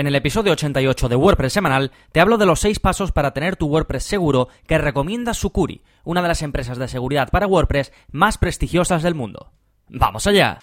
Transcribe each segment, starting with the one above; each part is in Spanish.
En el episodio 88 de WordPress semanal te hablo de los 6 pasos para tener tu WordPress seguro que recomienda Sucuri, una de las empresas de seguridad para WordPress más prestigiosas del mundo. ¡Vamos allá!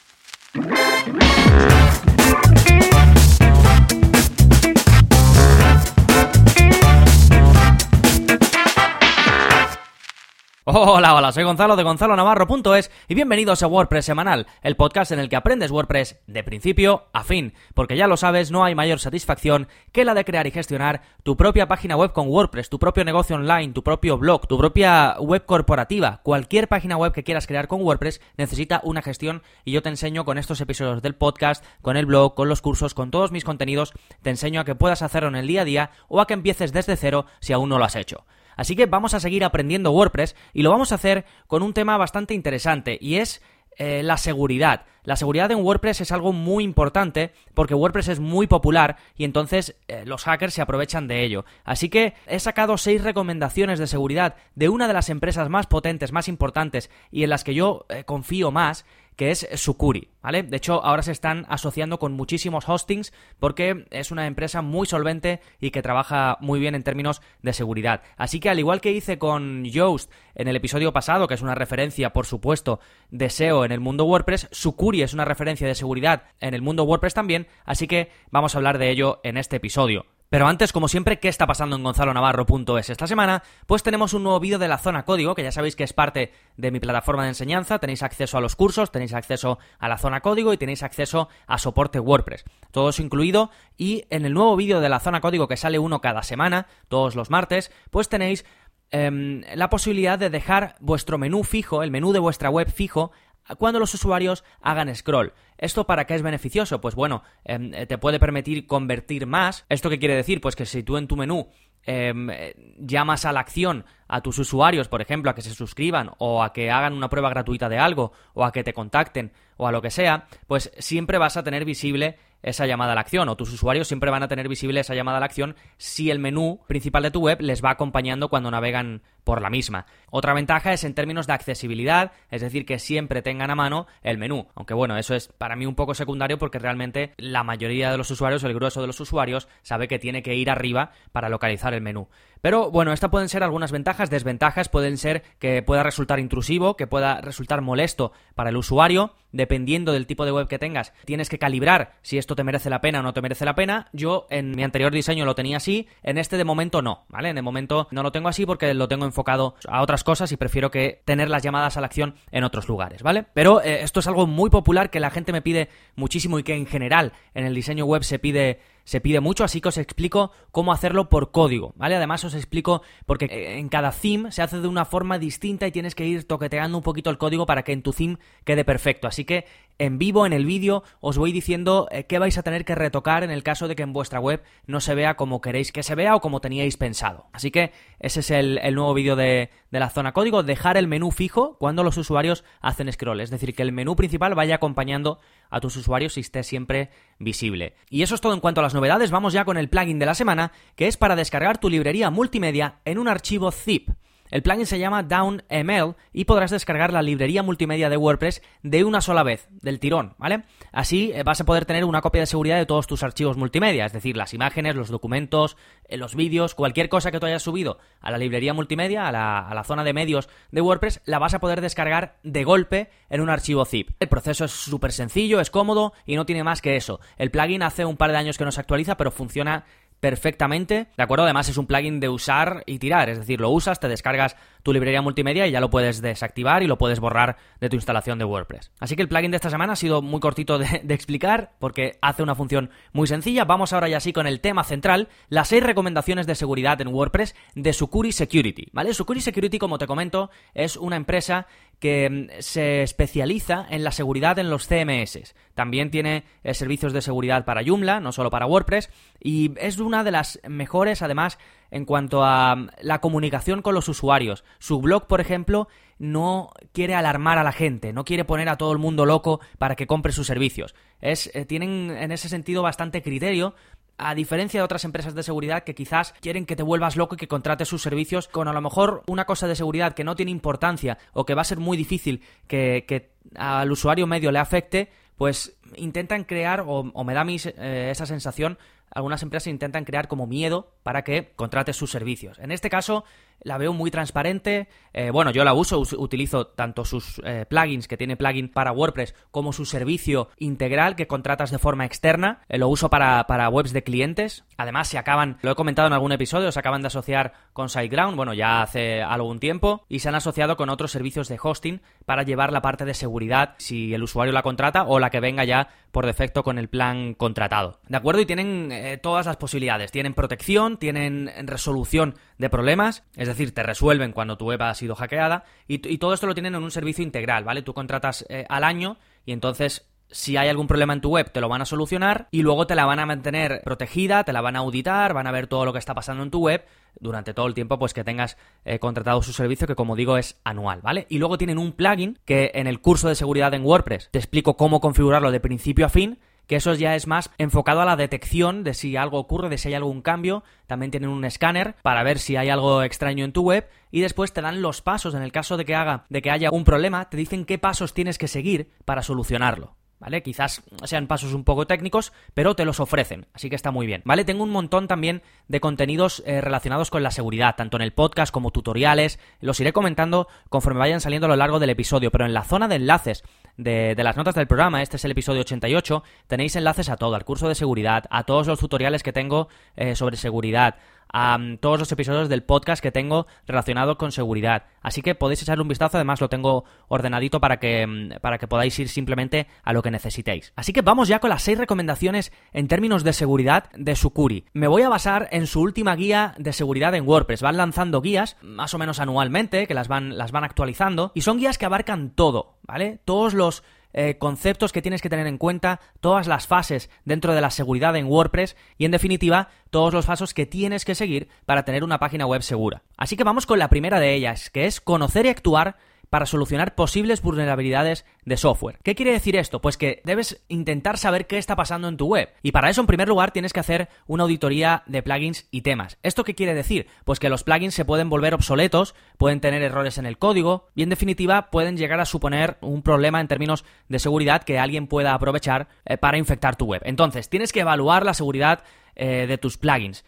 Hola, hola, soy Gonzalo de gonzalonavarro.es y bienvenidos a WordPress Semanal, el podcast en el que aprendes WordPress de principio a fin, porque ya lo sabes, no hay mayor satisfacción que la de crear y gestionar tu propia página web con WordPress, tu propio negocio online, tu propio blog, tu propia web corporativa, cualquier página web que quieras crear con WordPress necesita una gestión y yo te enseño con estos episodios del podcast, con el blog, con los cursos, con todos mis contenidos, te enseño a que puedas hacerlo en el día a día o a que empieces desde cero si aún no lo has hecho. Así que vamos a seguir aprendiendo WordPress y lo vamos a hacer con un tema bastante interesante y es eh, la seguridad. La seguridad en WordPress es algo muy importante porque WordPress es muy popular y entonces eh, los hackers se aprovechan de ello. Así que he sacado seis recomendaciones de seguridad de una de las empresas más potentes, más importantes y en las que yo eh, confío más que es Sucuri, ¿vale? De hecho, ahora se están asociando con muchísimos hostings porque es una empresa muy solvente y que trabaja muy bien en términos de seguridad. Así que al igual que hice con Yoast en el episodio pasado, que es una referencia, por supuesto, de SEO en el mundo WordPress, Sucuri es una referencia de seguridad en el mundo WordPress también, así que vamos a hablar de ello en este episodio. Pero antes, como siempre, ¿qué está pasando en gonzalonavarro.es esta semana? Pues tenemos un nuevo vídeo de la zona código, que ya sabéis que es parte de mi plataforma de enseñanza, tenéis acceso a los cursos, tenéis acceso a la zona código y tenéis acceso a soporte WordPress. Todo eso incluido y en el nuevo vídeo de la zona código que sale uno cada semana, todos los martes, pues tenéis em, la posibilidad de dejar vuestro menú fijo, el menú de vuestra web fijo, cuando los usuarios hagan scroll. ¿Esto para qué es beneficioso? Pues bueno, em, te puede permitir convertir más. ¿Esto qué quiere decir? Pues que si tú en tu menú em, llamas a la acción a tus usuarios, por ejemplo, a que se suscriban o a que hagan una prueba gratuita de algo o a que te contacten o a lo que sea, pues siempre vas a tener visible esa llamada a la acción o tus usuarios siempre van a tener visible esa llamada a la acción si el menú principal de tu web les va acompañando cuando navegan por la misma. Otra ventaja es en términos de accesibilidad, es decir, que siempre tengan a mano el menú. Aunque bueno, eso es para mí un poco secundario porque realmente la mayoría de los usuarios, el grueso de los usuarios, sabe que tiene que ir arriba para localizar el menú. Pero bueno, estas pueden ser algunas ventajas, desventajas pueden ser que pueda resultar intrusivo, que pueda resultar molesto para el usuario, dependiendo del tipo de web que tengas. Tienes que calibrar si esto te merece la pena o no te merece la pena. Yo en mi anterior diseño lo tenía así, en este de momento no, ¿vale? En el momento no lo tengo así porque lo tengo enfocado a otras cosas y prefiero que tener las llamadas a la acción en otros lugares, ¿vale? Pero eh, esto es algo muy popular que la gente me pide muchísimo y que en general en el diseño web se pide se pide mucho, así que os explico cómo hacerlo por código, ¿vale? Además os explico porque en cada theme se hace de una forma distinta y tienes que ir toqueteando un poquito el código para que en tu theme quede perfecto. Así que en vivo, en el vídeo, os voy diciendo eh, qué vais a tener que retocar en el caso de que en vuestra web no se vea como queréis que se vea o como teníais pensado. Así que ese es el, nuevo vídeo de, de la zona código, dejar el menú fijo cuando los usuarios hacen scroll, es decir, que el menú principal vaya acompañando a tus usuarios y esté siempre visible. Y eso es todo en cuanto a las novedades, vamos ya con el plugin de la semana, que es para descargar tu librería multimedia en un archivo zip. El plugin se llama DownML y podrás descargar la librería multimedia de WordPress de una sola vez, del tirón, ¿vale? Así eh, vas a poder tener una copia de seguridad de todos tus archivos multimedia, es decir, las imágenes, los documentos, eh, los vídeos, cualquier cosa que tú hayas subido a la librería multimedia, a la, a la zona de medios de WordPress, la vas a poder descargar de golpe en un archivo zip. El proceso es súper sencillo, es cómodo y no tiene más que eso. El plugin hace un par de años que no se actualiza, pero funciona perfectamente, ¿de acuerdo? Además es un plugin de usar y tirar, es decir, lo usas, te descargas tu librería multimedia y ya lo puedes desactivar y lo puedes borrar de tu instalación de WordPress. Así que el plugin de esta semana ha sido muy cortito de, explicar porque hace una función muy sencilla. Vamos ahora ya sí con el tema central, las seis recomendaciones de seguridad en WordPress de Sucuri Security, ¿vale? Sucuri Security, como te comento, es una empresa que mm, se especializa en la seguridad en los CMS. También tiene eh, servicios de seguridad para Joomla, no solo para WordPress, y es una de las mejores, además, en cuanto a mm, la comunicación con los usuarios. Su blog, por ejemplo, no quiere alarmar a la gente, no quiere poner a todo el mundo loco para que compre sus servicios. Es, eh, tienen en ese sentido bastante criterio a diferencia de otras empresas de seguridad que quizás quieren que te vuelvas loco y que contrates sus servicios con a lo mejor una cosa de seguridad que no tiene importancia o que va a ser muy difícil que, al usuario medio le afecte, pues intentan crear, o, me da mí eh, esa sensación, algunas empresas intentan crear como miedo para que contrates sus servicios. En este caso, la veo muy transparente. Eh, bueno, yo la uso, utilizo tanto sus eh, plugins, que tiene plugin para WordPress, como su servicio integral que contratas de forma externa. Eh, lo uso para, para, webs de clientes. Además, se acaban, lo he comentado en algún episodio, se acaban de asociar con SiteGround, bueno, ya hace algún tiempo, y se han asociado con otros servicios de hosting para llevar la parte de seguridad si el usuario la contrata o la que venga ya por defecto con el plan contratado. ¿De acuerdo? Y tienen todas las posibilidades. Tienen protección, tienen resolución de problemas, decir, te resuelven cuando tu web ha sido hackeada y, todo esto lo tienen en un servicio integral, ¿vale? Tú contratas eh, al año y entonces si hay algún problema en tu web, te lo van a solucionar y luego te la van a mantener protegida, te la van a auditar, van a ver todo lo que está pasando en tu web durante todo el tiempo pues que tengas eh, contratado su servicio que como digo es anual, ¿vale? Y luego tienen un plugin que en el curso de seguridad en WordPress te explico cómo configurarlo de principio a fin que eso ya es más enfocado a la detección de si algo ocurre, de si hay algún cambio. También tienen un escáner para ver si hay algo extraño en tu web y después te dan los pasos en el caso de que haga de que haya un problema, te dicen qué pasos tienes que seguir para solucionarlo. ¿Vale? Quizás sean pasos un poco técnicos, pero te los ofrecen, así que está muy bien, ¿vale? Tengo un montón también de contenidos eh, relacionados con la seguridad, tanto en el podcast como tutoriales, los iré comentando conforme vayan saliendo a lo largo del episodio, pero en la zona de enlaces de, las notas del programa, este es el episodio 88, tenéis enlaces a todo, al curso de seguridad, a todos los tutoriales que tengo eh, sobre seguridad, a mm, todos los episodios del podcast que tengo relacionados con seguridad. Así que podéis echarle un vistazo, además lo tengo ordenadito para que, mm, para que podáis ir simplemente a lo que necesitéis. Así que vamos ya con las 6 recomendaciones en términos de seguridad de Sukuri. Me voy a basar en su última guía de seguridad en WordPress. Van lanzando guías, más o menos anualmente, que las van, las van actualizando, y son guías que abarcan todo, ¿vale? Todos los eh, conceptos que tienes que tener en cuenta, todas las fases dentro de la seguridad en WordPress y en definitiva todos los pasos que tienes que seguir para tener una página web segura. Así que vamos con la primera de ellas, que es conocer y actuar para solucionar posibles vulnerabilidades de software. ¿Qué quiere decir esto? Pues que debes intentar saber qué está pasando en tu web. Y para eso, en primer lugar, tienes que hacer una auditoría de plugins y temas. ¿Esto qué quiere decir? Pues que los plugins se pueden volver obsoletos, pueden tener errores en el código y, en definitiva, pueden llegar a suponer un problema en términos de seguridad que alguien pueda aprovechar eh, para infectar tu web. Entonces, tienes que evaluar la seguridad eh, de tus plugins.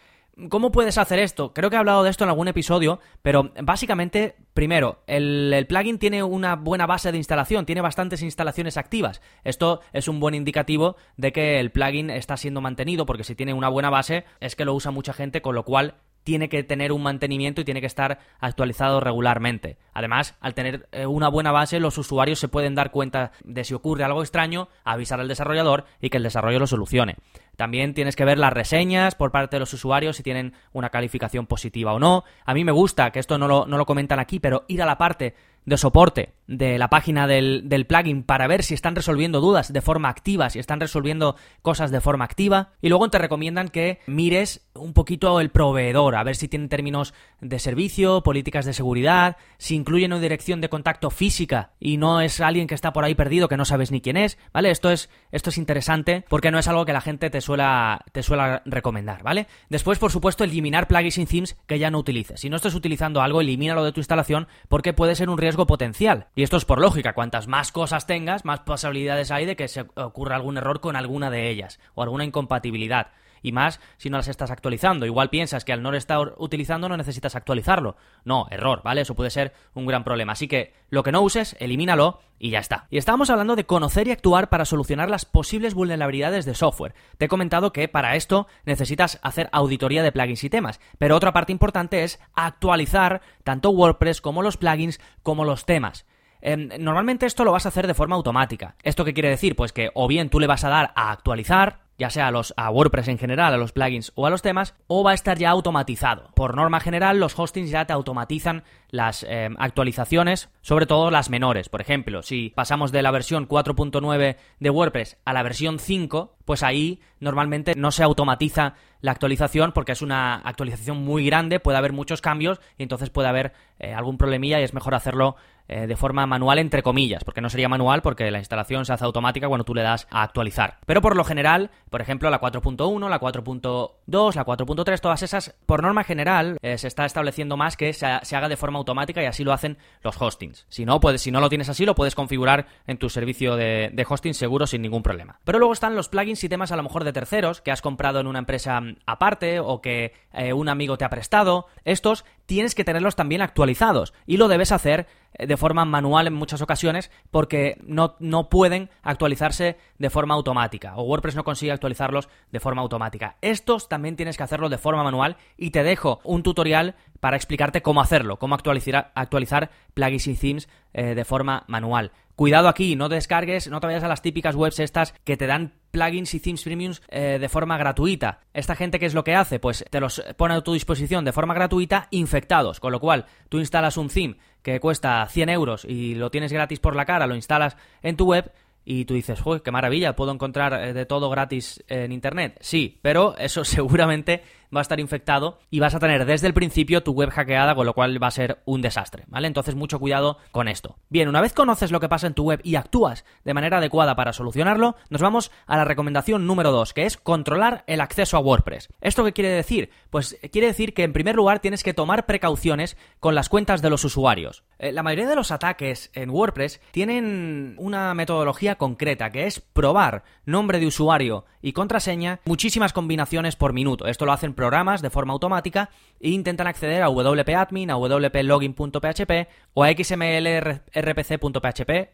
¿Cómo puedes hacer esto? Creo que he hablado de esto en algún episodio, pero básicamente, primero, el, plugin tiene una buena base de instalación, tiene bastantes instalaciones activas. Esto es un buen indicativo de que el plugin está siendo mantenido, porque si tiene una buena base es que lo usa mucha gente, con lo cual tiene que tener un mantenimiento y tiene que estar actualizado regularmente. Además, al tener eh, una buena base, los usuarios se pueden dar cuenta de si ocurre algo extraño, avisar al desarrollador y que el desarrollo lo solucione. También tienes que ver las reseñas por parte de los usuarios si tienen una calificación positiva o no. A mí me gusta, que esto no lo, no lo comentan aquí, pero ir a la parte de soporte de la página del, plugin para ver si están resolviendo dudas de forma activa, si están resolviendo cosas de forma activa. Y luego te recomiendan que mires un poquito el proveedor, a ver si tienen términos de servicio, políticas de seguridad, si incluyen una dirección de contacto física y no es alguien que está por ahí perdido que no sabes ni quién es, ¿vale? Esto es, esto es interesante porque no es algo que la gente te suela, te suela recomendar, ¿vale? Después, por supuesto, eliminar plugins y themes que ya no utilices. Si no estás utilizando algo, elimínalo de tu instalación porque puede ser un riesgo potencial. Y esto es por lógica, cuantas más cosas tengas, más posibilidades hay de que se ocurra algún error con alguna de ellas o alguna incompatibilidad y más si no las estás actualizando. Igual piensas que al no estar utilizando no necesitas actualizarlo. No, error, ¿vale? Eso puede ser un gran problema. Así que lo que no uses, elimínalo y ya está. Y estábamos hablando de conocer y actuar para solucionar las posibles vulnerabilidades de software. Te he comentado que para esto necesitas hacer auditoría de plugins y temas, pero otra parte importante es actualizar tanto WordPress como los plugins como los temas. Em, normalmente esto lo vas a hacer de forma automática. ¿Esto qué quiere decir? Pues que o bien tú le vas a dar a actualizar, ya sea a, los, a WordPress en general, a los plugins o a los temas, o va a estar ya automatizado. Por norma general, los hostings ya te automatizan las eh, actualizaciones, sobre todo las menores. Por ejemplo, si pasamos de la versión 4.9 de WordPress a la versión 5, pues ahí normalmente no se automatiza la actualización porque es una actualización muy grande, puede haber muchos cambios y entonces puede haber eh, algún problemilla y es mejor hacerlo eh, de forma manual entre comillas, porque no sería manual porque la instalación se hace automática cuando tú le das a actualizar. Pero por lo general, por ejemplo, la 4.1, la 4.2 4.2, la 4.3, todas esas, por norma general, eh, se está estableciendo más que se, haga de forma automática y así lo hacen los hostings. Si no, puedes, si no lo tienes así, lo puedes configurar en tu servicio de, hosting seguro sin ningún problema. Pero luego están los plugins y temas a lo mejor de terceros que has comprado en una empresa mm, aparte o que eh, un amigo te ha prestado. Estos tienes que tenerlos también actualizados y lo debes hacer eh, de forma manual en muchas ocasiones porque no, no, pueden actualizarse de forma automática o WordPress no consigue actualizarlos de forma automática. Estos también tienes que hacerlo de forma manual y te dejo un tutorial para explicarte cómo hacerlo, cómo actualizar, actualizar plugins y themes eh, de forma manual. Cuidado aquí, no descargues, no te vayas a las típicas webs estas que te dan plugins y themes premiums eh, de forma gratuita. Esta gente, ¿qué es lo que hace? Pues te los pone a tu disposición de forma gratuita infectados, con lo cual tú instalas un theme que cuesta 100 euros y lo tienes gratis por la cara, lo instalas en tu web y tú dices, ¡Uy, qué maravilla! ¿Puedo encontrar eh, de todo gratis en Internet? Sí, pero eso seguramente va a estar infectado y vas a tener desde el principio tu web hackeada, con lo cual va a ser un desastre, ¿vale? Entonces mucho cuidado con esto. Bien, una vez conoces lo que pasa en tu web y actúas de manera adecuada para solucionarlo, nos vamos a la recomendación número 2, que es controlar el acceso a WordPress. ¿Esto qué quiere decir? Pues quiere decir que en primer lugar tienes que tomar precauciones con las cuentas de los usuarios. Eh, la mayoría de los ataques en WordPress tienen una metodología concreta, que es probar nombre de usuario y contraseña muchísimas combinaciones por minuto. Esto lo hacen programas de forma automática e intentan acceder a wp-admin, a wp-login.php o a xmlrpc.php.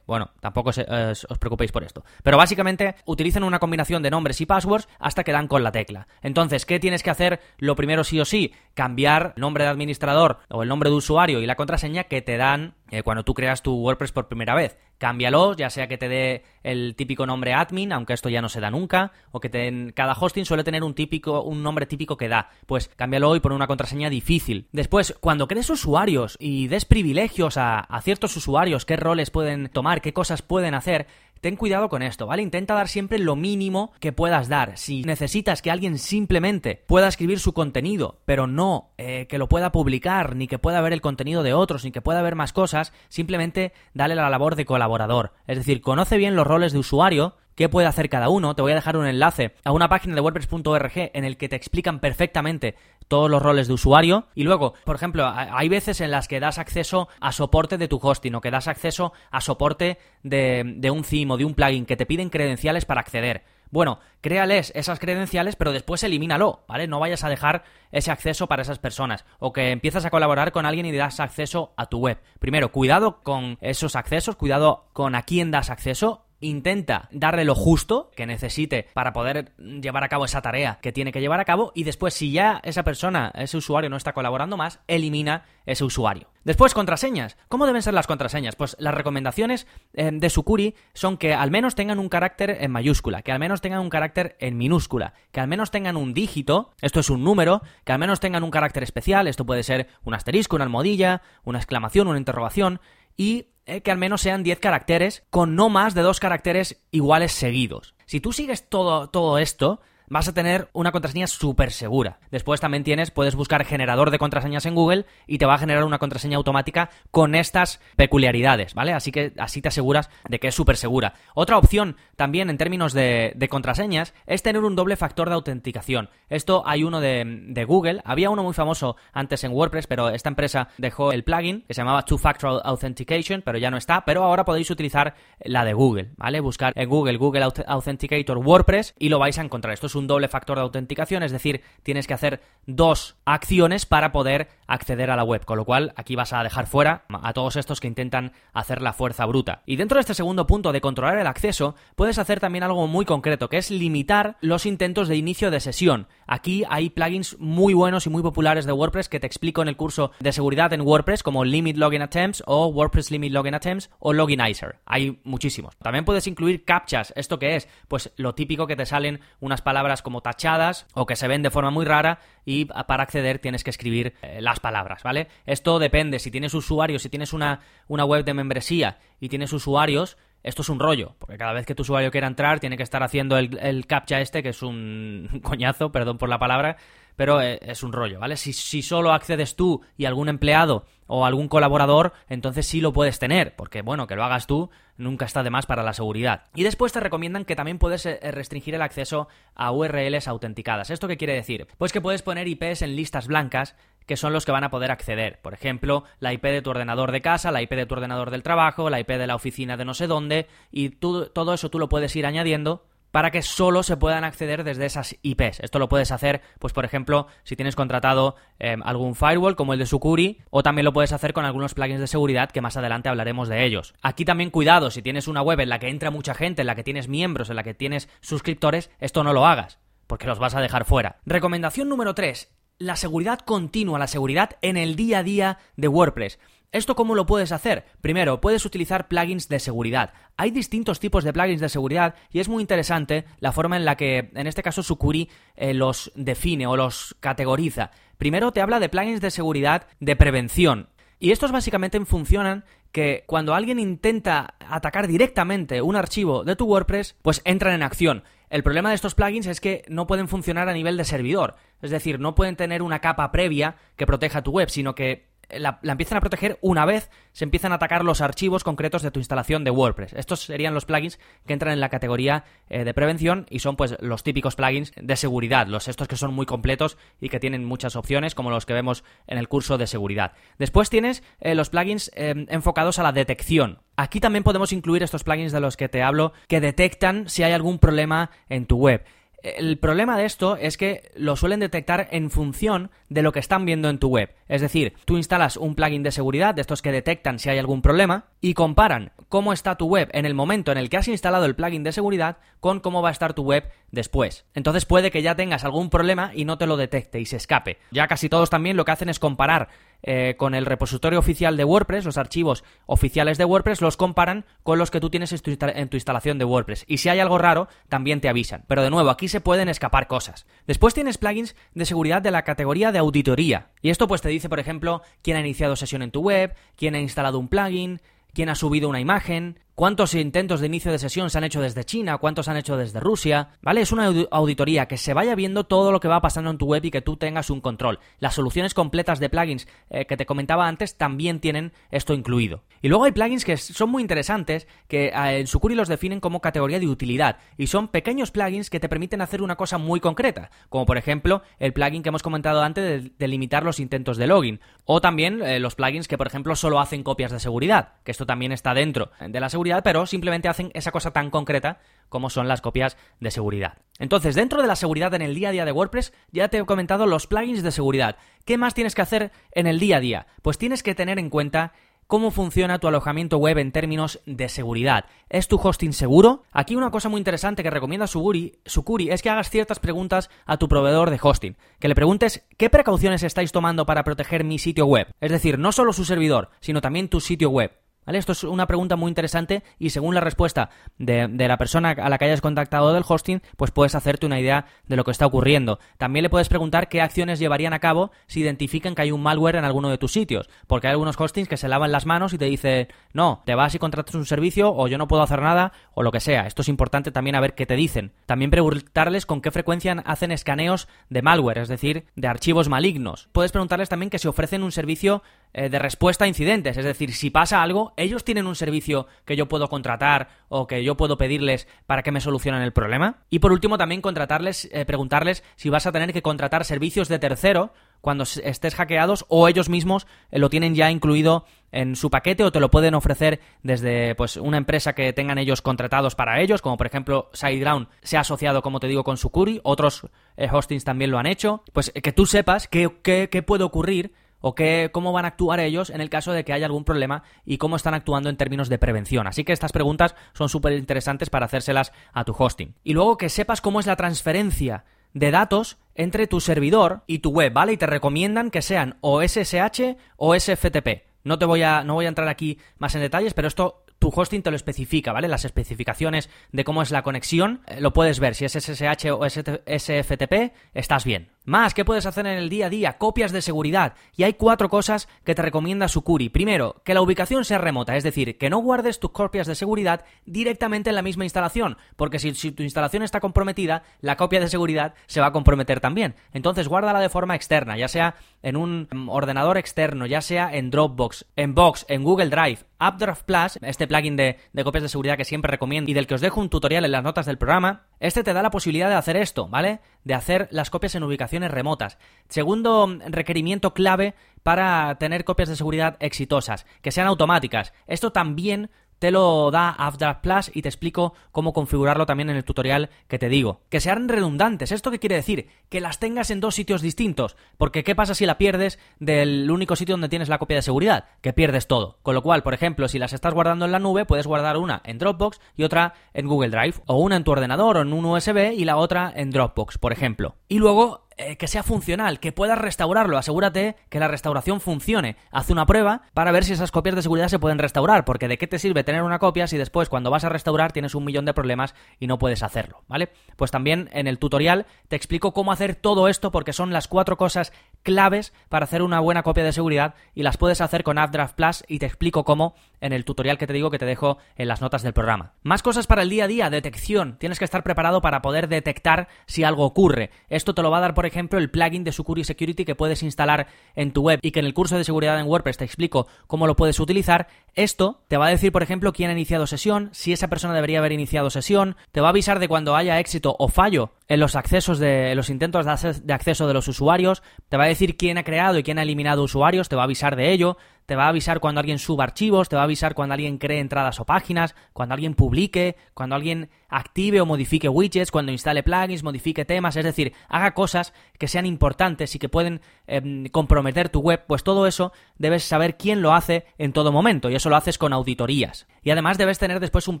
Bueno, tampoco eh, os preocupéis por esto. Pero básicamente utilizan una combinación de nombres y passwords hasta que dan con la tecla. Entonces, ¿qué tienes que hacer? Lo primero sí o sí, cambiar el nombre de administrador o el nombre de usuario y la contraseña que te dan eh, cuando tú creas tu WordPress por primera vez. Cámbialo, ya sea que te dé el típico nombre admin, aunque esto ya no se da nunca, o que cada hosting suele tener un típico, un nombre típico que da. Pues cámbialo y pon una contraseña difícil. Después, cuando crees usuarios y des privilegios a ciertos usuarios, qué roles pueden tomar, qué cosas pueden hacer, ten cuidado con esto, ¿vale? Intenta dar siempre lo mínimo que puedas dar. Si necesitas que alguien simplemente pueda escribir su contenido, pero no eh, que lo pueda publicar, ni que pueda ver el contenido de otros, ni que pueda ver más cosas, simplemente dale la labor de colaborador. Es decir, conoce bien los roles de usuario, qué puede hacer cada uno. Te voy a dejar un enlace a una página de WordPress.org en el que te explican perfectamente todos los roles de usuario. Y luego, por ejemplo, hay veces en las que das acceso a soporte de tu hosting o que das acceso a soporte de, un theme o de un plugin que te piden credenciales para acceder. Bueno, créales esas credenciales, pero después elimínalo, ¿vale? No vayas a dejar ese acceso para esas personas. O que empiezas a colaborar con alguien y das acceso a tu web. Primero, cuidado con esos accesos, cuidado con a quién das acceso intenta darle lo justo que necesite para poder llevar a cabo esa tarea que tiene que llevar a cabo y después si ya esa persona, ese usuario no está colaborando más, elimina ese usuario. Después, contraseñas. ¿Cómo deben ser las contraseñas? Pues las recomendaciones eh, de Sucuri son que al menos tengan un carácter en mayúscula, que al menos tengan un carácter en minúscula, que al menos tengan un dígito, esto es un número, que al menos tengan un carácter especial, esto puede ser un asterisco, una almohadilla, una exclamación, una interrogación, y eh, que al menos sean 10 caracteres con no más de dos caracteres iguales seguidos. Si tú sigues todo, todo esto, vas a tener una contraseña súper segura. Después también tienes, puedes buscar generador de contraseñas en Google y te va a generar una contraseña automática con estas peculiaridades, ¿vale? Así que así te aseguras de que es súper segura. Otra opción también en términos de, contraseñas es tener un doble factor de autenticación. Esto hay uno de, Google, había uno muy famoso antes en WordPress, pero esta empresa dejó el plugin que se llamaba Two Factor Authentication, pero ya no está, pero ahora podéis utilizar la de Google, ¿vale? Buscar en Google Google Authenticator WordPress y lo vais a encontrar. Esto es un doble factor de autenticación, es decir, tienes que hacer dos acciones para poder acceder a la web, con lo cual aquí vas a dejar fuera a todos estos que intentan hacer la fuerza bruta. Y dentro de este segundo punto de controlar el acceso, puedes hacer también algo muy concreto, que es limitar los intentos de inicio de sesión. Aquí hay plugins muy buenos y muy populares de WordPress que te explico en el curso de seguridad en WordPress, como Limit Login Attempts o WordPress Limit Login Attempts o Loginizer. Hay muchísimos. También puedes incluir captchas. ¿Esto qué es? Pues lo típico que te salen unas palabras como tachadas o que se ven de forma muy rara y para acceder tienes que escribir eh, las palabras, ¿vale? Esto depende, si tienes usuarios, si tienes una, una web de membresía y tienes usuarios, esto es un rollo, porque cada vez que tu usuario quiera entrar tiene que estar haciendo el, el captcha este, que es un coñazo, perdón por la palabra, pero eh, es un rollo, ¿vale? Si, solo accedes tú y algún empleado o algún colaborador, entonces sí lo puedes tener, porque bueno, que lo hagas tú nunca está de más para la seguridad. Y después te recomiendan que también puedes eh, restringir el acceso a URLs autenticadas. ¿Esto qué quiere decir? Pues que puedes poner IPs en listas blancas que son los que van a poder acceder. Por ejemplo, la IP de tu ordenador de casa, la IP de tu ordenador del trabajo, la IP de la oficina de no sé dónde, y todo eso tú lo puedes ir añadiendo para que solo se puedan acceder desde esas IPs. Esto lo puedes hacer, pues por ejemplo, si tienes contratado em, algún firewall como el de Sucuri, o también lo puedes hacer con algunos plugins de seguridad que más adelante hablaremos de ellos. Aquí también cuidado, si tienes una web en la que entra mucha gente, en la que tienes miembros, en la que tienes suscriptores, esto no lo hagas, porque los vas a dejar fuera. Recomendación número 3. La seguridad continua, la seguridad en el día a día de WordPress. ¿Esto cómo lo puedes hacer? Primero, puedes utilizar plugins de seguridad. Hay distintos tipos de plugins de seguridad y es muy interesante la forma en la que, en este caso, Sucuri eh, los define o los categoriza. Primero te habla de plugins de seguridad de prevención. Y estos básicamente funcionan que cuando alguien intenta atacar directamente un archivo de tu WordPress, pues entran en acción. El problema de estos plugins es que no pueden funcionar a nivel de servidor, es decir, no pueden tener una capa previa que proteja tu web, sino que la, empiezan a proteger una vez se empiezan a atacar los archivos concretos de tu instalación de WordPress. Estos serían los plugins que entran en la categoría eh, de prevención y son pues los típicos plugins de seguridad, los estos que son muy completos y que tienen muchas opciones como los que vemos en el curso de seguridad. Después tienes eh, los plugins eh, enfocados a la detección. Aquí también podemos incluir estos plugins de los que te hablo que detectan si hay algún problema en tu web. El problema de esto es que lo suelen detectar en función de lo que están viendo en tu web. Es decir, tú instalas un plugin de seguridad de estos que detectan si hay algún problema y comparan cómo está tu web en el momento en el que has instalado el plugin de seguridad con cómo va a estar tu web después. Entonces puede que ya tengas algún problema y no te lo detecte y se escape. Ya casi todos también lo que hacen es comparar eh, con el repositorio oficial de WordPress, los archivos oficiales de WordPress, los comparan con los que tú tienes en tu, instalación de WordPress. Y si hay algo raro, también te avisan. Pero de nuevo, aquí se pueden escapar cosas. Después tienes plugins de seguridad de la categoría de auditoría. Y esto pues te dice, por ejemplo, quién ha iniciado sesión en tu web, quién ha instalado un plugin, quién ha subido una imagen, cuántos intentos de inicio de sesión se han hecho desde China, cuántos han hecho desde Rusia, ¿vale? Es una auditoría que se vaya viendo todo lo que va pasando en tu web y que tú tengas un control. Las soluciones completas de plugins eh, que te comentaba antes también tienen esto incluido. Y luego hay plugins que son muy interesantes, que eh, en Sucuri los definen como categoría de utilidad, y son pequeños plugins que te permiten hacer una cosa muy concreta, como por ejemplo el plugin que hemos comentado antes de, limitar los intentos de login, o también eh, los plugins que por ejemplo solo hacen copias de seguridad, que esto también está dentro de la seguridad, pero simplemente hacen esa cosa tan concreta como son las copias de seguridad. Entonces, dentro de la seguridad en el día a día de WordPress, ya te he comentado los plugins de seguridad. ¿Qué más tienes que hacer en el día a día? Pues tienes que tener en cuenta cómo funciona tu alojamiento web en términos de seguridad. ¿Es tu hosting seguro? Aquí una cosa muy interesante que recomienda Suguri, Sukuri es que hagas ciertas preguntas a tu proveedor de hosting. Que le preguntes qué precauciones estáis tomando para proteger mi sitio web. Es decir, no solo su servidor, sino también tu sitio web. Esto es una pregunta muy interesante y según la respuesta de, la persona a la que hayas contactado del hosting, pues puedes hacerte una idea de lo que está ocurriendo. También le puedes preguntar qué acciones llevarían a cabo si identifican que hay un malware en alguno de tus sitios, porque hay algunos hostings que se lavan las manos y te dicen, no, te vas y contratas un servicio o yo no puedo hacer nada o lo que sea. Esto es importante también a ver qué te dicen. También preguntarles con qué frecuencia hacen escaneos de malware, es decir, de archivos malignos. Puedes preguntarles también que si ofrecen un servicio de respuesta a incidentes, es decir, si pasa algo, ellos tienen un servicio que yo puedo contratar o que yo puedo pedirles para que me solucionen el problema. Y por último, también contratarles, eh, preguntarles si vas a tener que contratar servicios de tercero cuando estés hackeados o ellos mismos eh, lo tienen ya incluido en su paquete o te lo pueden ofrecer desde pues una empresa que tengan ellos contratados para ellos, como por ejemplo SiteGround se ha asociado, como te digo, con Sucuri, otros hostings también lo han hecho, pues que tú sepas qué, qué, qué puede ocurrir o qué, cómo van a actuar ellos en el caso de que haya algún problema y cómo están actuando en términos de prevención. Así que estas preguntas son súper interesantes para hacérselas a tu hosting. Y luego que sepas cómo es la transferencia de datos entre tu servidor y tu web, ¿vale? Y te recomiendan que sean o SSH o SFTP. No te voy a, no voy a entrar aquí más en detalles, pero esto tu hosting te lo especifica, ¿vale? Las especificaciones de cómo es la conexión, eh, lo puedes ver. Si es SSH o SFTP, estás bien. Más, ¿qué puedes hacer en el día a día? Copias de seguridad. Y hay cuatro cosas que te recomienda Sucuri. Primero, que la ubicación sea remota, es decir, que no guardes tus copias de seguridad directamente en la misma instalación, porque si, tu instalación está comprometida, la copia de seguridad se va a comprometer también. Entonces, guárdala de forma externa, ya sea en un mm, ordenador externo, ya sea en Dropbox, en Box, en Google Drive, Updraft Plus, este plugin de, de, copias de seguridad que siempre recomiendo y del que os dejo un tutorial en las notas del programa, este te da la posibilidad de hacer esto, ¿vale? De hacer las copias en ubicaciones remotas. Segundo mm, requerimiento clave para tener copias de seguridad exitosas, que sean automáticas. Esto también te lo da After Plus y te explico cómo configurarlo también en el tutorial que te digo. Que sean redundantes. ¿Esto qué quiere decir? Que las tengas en dos sitios distintos. Porque ¿qué pasa si la pierdes del único sitio donde tienes la copia de seguridad? Que pierdes todo. Con lo cual, por ejemplo, si las estás guardando en la nube, puedes guardar una en Dropbox y otra en Google Drive. O una en tu ordenador o en un USB y la otra en Dropbox, por ejemplo. Y luego eh, que sea funcional, que puedas restaurarlo. Asegúrate que la restauración funcione. Haz una prueba para ver si esas copias de seguridad se pueden restaurar, porque de qué te sirve tener una copia si después cuando vas a restaurar tienes un millón de problemas y no puedes hacerlo, ¿vale? Pues también en el tutorial te explico cómo hacer todo esto porque son las cuatro cosas claves para hacer una buena copia de seguridad y las puedes hacer con AppDraft Plus y te explico cómo en el tutorial que te digo que te dejo en las notas del programa. Más cosas para el día a día, detección. Tienes que estar preparado para poder detectar si algo ocurre. Esto te lo va a dar por ejemplo, el plugin de Sucuri Security que puedes instalar en tu web y que en el curso de seguridad en WordPress te explico cómo lo puedes utilizar, esto te va a decir, por ejemplo, quién ha iniciado sesión, si esa persona debería haber iniciado sesión, te va a avisar de cuando haya éxito o fallo en los accesos de los intentos de acceso de los usuarios, te va a decir quién ha creado y quién ha eliminado usuarios, te va a avisar de ello, te va a avisar cuando alguien suba archivos, te va a avisar cuando alguien cree entradas o páginas, cuando alguien publique, cuando alguien active o modifique widgets, cuando instale plugins, modifique temas, es decir, haga cosas que sean importantes y que pueden em, comprometer tu web, pues todo eso debes saber quién lo hace en todo momento y eso lo haces con auditorías. Y además debes tener después un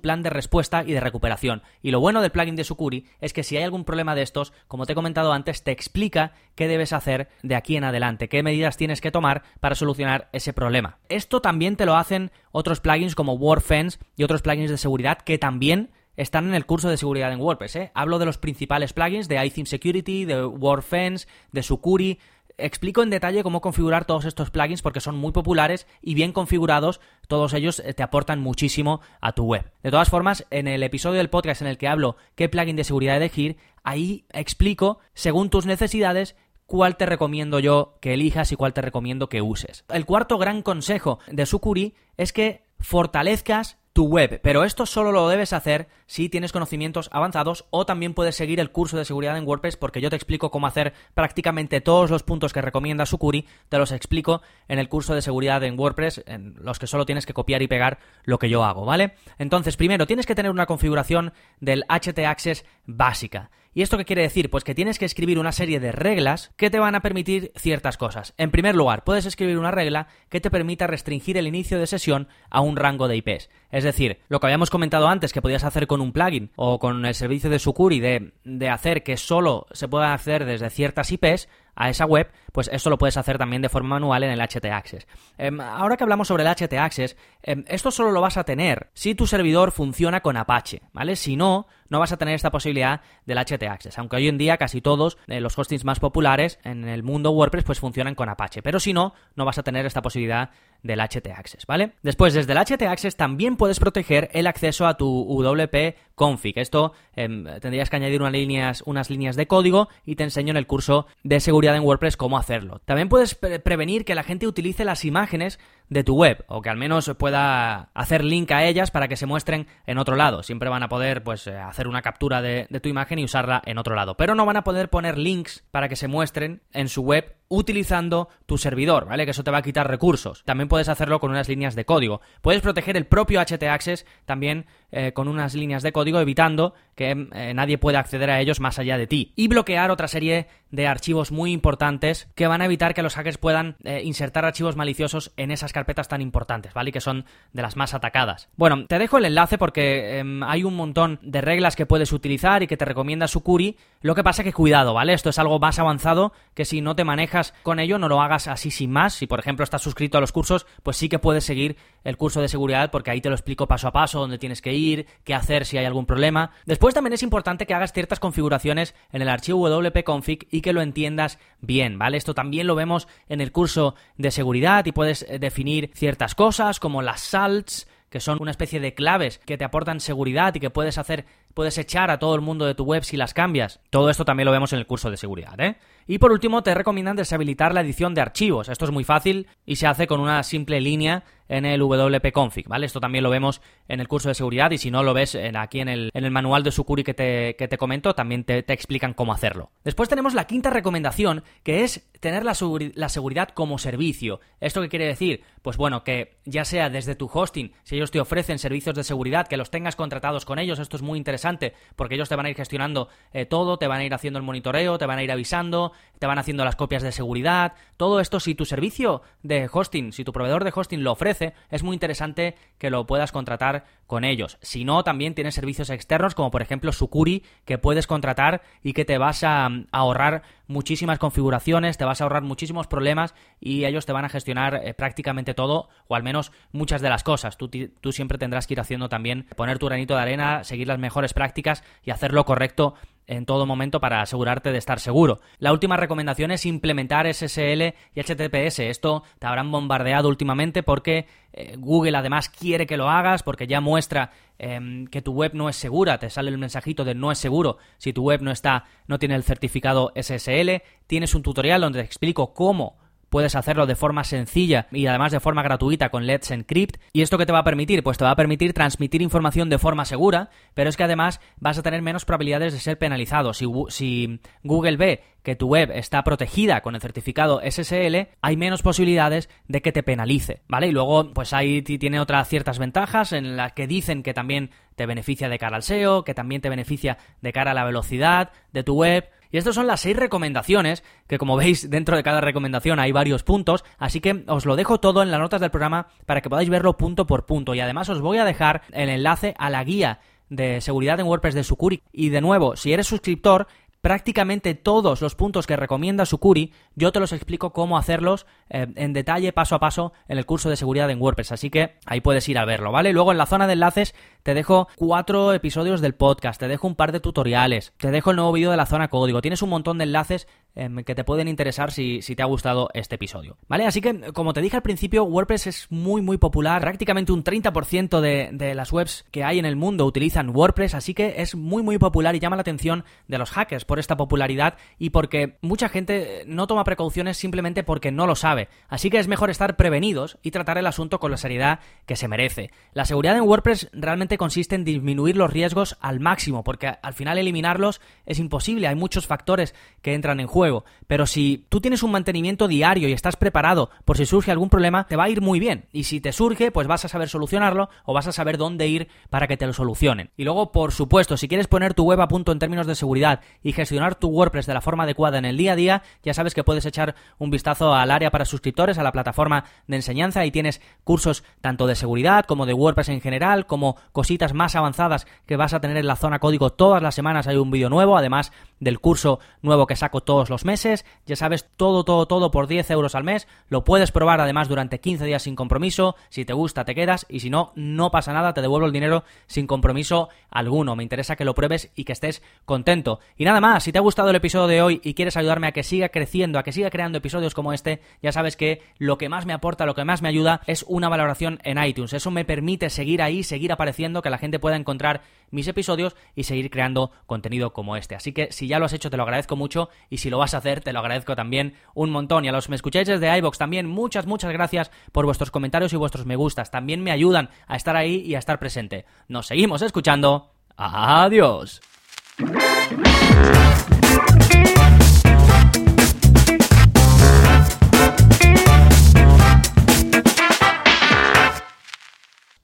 plan de respuesta y de recuperación. Y lo bueno del plugin de Sucuri es que si hay algún problema de estos, como te he comentado antes, te explica qué debes hacer de aquí en adelante, qué medidas tienes que tomar para solucionar ese problema. Esto también te lo hacen otros plugins como WordFence y otros plugins de seguridad que también están en el curso de seguridad en WordPress. ¿eh? Hablo de los principales plugins de iTheme Security, de WordFence, de Sucuri, Explico en detalle cómo configurar todos estos plugins porque son muy populares y bien configurados, todos ellos eh, te aportan muchísimo a tu web. De todas formas, en el episodio del podcast en el que hablo qué plugin de seguridad elegir, ahí explico, según tus necesidades, cuál te recomiendo yo que elijas y cuál te recomiendo que uses. El cuarto gran consejo de Sucuri es que fortalezcas tu web, pero esto solo lo debes hacer si tienes conocimientos avanzados o también puedes seguir el curso de seguridad en WordPress porque yo te explico cómo hacer prácticamente todos los puntos que recomienda Sucuri, te los explico en el curso de seguridad en WordPress, en los que solo tienes que copiar y pegar lo que yo hago, ¿vale? Entonces, primero, tienes que tener una configuración del HT Access básica. ¿Y esto qué quiere decir? Pues que tienes que escribir una serie de reglas que te van a permitir ciertas cosas. En primer lugar, puedes escribir una regla que te permita restringir el inicio de sesión a un rango de IPs. Es decir, lo que habíamos comentado antes que podías hacer con un plugin o con el servicio de Sucuri de, de hacer que solo se pueda hacer desde ciertas IPs, a esa web, pues esto lo puedes hacer también de forma manual en el HT Access. Em, ahora que hablamos sobre el HT Access, em, esto solo lo vas a tener si tu servidor funciona con Apache, ¿vale? Si no, no vas a tener esta posibilidad del HT Access, aunque hoy en día casi todos eh, los hostings más populares en el mundo WordPress pues funcionan con Apache, pero si no, no vas a tener esta posibilidad del HT Access, ¿vale? Después, desde el HT Access también puedes proteger el acceso a tu WP config. Esto em, tendrías que añadir unas líneas, unas líneas de código y te enseño en el curso de seguridad en WordPress cómo hacerlo. También puedes prevenir que la gente utilice las imágenes de tu web o que al menos pueda hacer link a ellas para que se muestren en otro lado. Siempre van a poder pues eh, hacer una captura de, de tu imagen y usarla en otro lado, pero no van a poder poner links para que se muestren en su web utilizando tu servidor, ¿vale? Que eso te va a quitar recursos. También puedes hacerlo con unas líneas de código. Puedes proteger el propio HT Access también eh, con unas líneas de código, evitando que eh, nadie pueda acceder a ellos más allá de ti. Y bloquear otra serie de archivos muy importantes que van a evitar que los hackers puedan eh, insertar archivos maliciosos en esas carpetas tan importantes, ¿vale? Y que son de las más atacadas. Bueno, te dejo el enlace porque em, hay un montón de reglas que puedes utilizar y que te recomienda Sucuri. Lo que pasa que cuidado, ¿vale? Esto es algo más avanzado que si no te manejas con ello, no lo hagas así sin más. Si por ejemplo estás suscrito a los cursos, pues sí que puedes seguir el curso de seguridad porque ahí te lo explico paso a paso, dónde tienes que ir, qué hacer si hay algún problema. Después también es importante que hagas ciertas configuraciones en el archivo wp-config y que lo entiendas bien, ¿vale? Esto también lo vemos en el curso de seguridad y puedes eh, definir ciertas cosas como las salts, que son una especie de claves que te aportan seguridad y que puedes hacer, puedes echar a todo el mundo de tu web si las cambias. Todo esto también lo vemos en el curso de seguridad, ¿eh? Y por último, te recomiendan deshabilitar la edición de archivos. Esto es muy fácil y se hace con una simple línea en el wp-config, ¿vale? Esto también lo vemos en el curso de seguridad y si no lo ves aquí en el, en el, manual de Sucuri que te, que te comento, también te, te, explican cómo hacerlo. Después tenemos la quinta recomendación, que es tener la, la seguridad como servicio. ¿Esto qué quiere decir? Pues bueno, que ya sea desde tu hosting, si ellos te ofrecen servicios de seguridad, que los tengas contratados con ellos, esto es muy interesante, porque ellos te van a ir gestionando eh, todo, te van a ir haciendo el monitoreo, te van a ir avisando, te van haciendo las copias de seguridad, todo esto si tu servicio de hosting, si tu proveedor de hosting lo ofrece, es muy interesante que lo puedas contratar con ellos. Si no, también tienes servicios externos como por ejemplo Sucuri que puedes contratar y que te vas a, ahorrar muchísimas configuraciones, te vas a ahorrar muchísimos problemas y ellos te van a gestionar eh, prácticamente todo o al menos muchas de las cosas. Tú, tú siempre tendrás que ir haciendo también, poner tu granito de arena, seguir las mejores prácticas y hacer lo correcto en todo momento para asegurarte de estar seguro. La última recomendación es implementar SSL y HTTPS. Esto te habrán bombardeado últimamente porque eh, Google además quiere que lo hagas porque ya muestra em, que tu web no es segura, te sale el mensajito de no es seguro si tu web no está no tiene el certificado SSL. Tienes un tutorial donde te explico cómo puedes hacerlo de forma sencilla y además de forma gratuita con Let's Encrypt. ¿Y esto qué te va a permitir? Pues te va a permitir transmitir información de forma segura, pero es que además vas a tener menos probabilidades de ser penalizado. Si, si Google ve que tu web está protegida con el certificado SSL, hay menos posibilidades de que te penalice, ¿vale? Y luego, pues ahí tiene otras ciertas ventajas en las que dicen que también te beneficia de cara al SEO, que también te beneficia de cara a la velocidad de tu web. Y estas son las seis recomendaciones, que como veis dentro de cada recomendación hay varios puntos, así que os lo dejo todo en las notas del programa para que podáis verlo punto por punto. Y además os voy a dejar el enlace a la guía de seguridad en WordPress de Sucuri. Y de nuevo, si eres suscriptor, prácticamente todos los puntos que recomienda Sucuri, yo te los explico cómo hacerlos eh, en detalle, paso a paso, en el curso de seguridad en WordPress. Así que ahí puedes ir a verlo, ¿vale? Luego en la zona de enlaces te dejo cuatro episodios del podcast, te dejo un par de tutoriales, te dejo el nuevo vídeo de la zona código. Tienes un montón de enlaces que te pueden interesar si, si, te ha gustado este episodio, ¿vale? Así que, como te dije al principio, WordPress es muy, muy popular. Prácticamente un 30% de, de las webs que hay en el mundo utilizan WordPress, así que es muy, muy popular y llama la atención de los hackers por esta popularidad y porque mucha gente no toma precauciones simplemente porque no lo sabe. Así que es mejor estar prevenidos y tratar el asunto con la seriedad que se merece. La seguridad en WordPress realmente consiste en disminuir los riesgos al máximo, porque al final eliminarlos es imposible, hay muchos factores que entran en juego. Pero si tú tienes un mantenimiento diario y estás preparado por si surge algún problema, te va a ir muy bien. Y si te surge, pues vas a saber solucionarlo o vas a saber dónde ir para que te lo solucionen. Y luego, por supuesto, si quieres poner tu web a punto en términos de seguridad y gestionar tu WordPress de la forma adecuada en el día a día, ya sabes que puedes echar un vistazo al área para suscriptores, a la plataforma de enseñanza y tienes cursos tanto de seguridad como de WordPress en general, como cositas más avanzadas que vas a tener en la zona código todas las semanas hay un vídeo nuevo, además del curso nuevo que saco todos los meses, ya sabes, todo, todo, todo por 10 euros al mes, lo puedes probar además durante 15 días sin compromiso, si te gusta te quedas y si no, no pasa nada, te devuelvo el dinero sin compromiso alguno, me interesa que lo pruebes y que estés contento. Y nada más, si te ha gustado el episodio de hoy y quieres ayudarme a que siga creciendo, a que siga creando episodios como este, ya sabes que lo que más me aporta, lo que más me ayuda es una valoración en iTunes. Eso me permite seguir ahí, seguir apareciendo, que la gente pueda encontrar mis episodios y seguir creando contenido como este. Así que si ya lo has hecho, te lo agradezco mucho y si lo vas a hacer, te lo agradezco también un montón. Y a los que me escucháis desde iBox también, muchas, muchas gracias por vuestros comentarios y vuestros me gustas. También me ayudan a estar ahí y a estar presente. Nos seguimos escuchando. Adiós.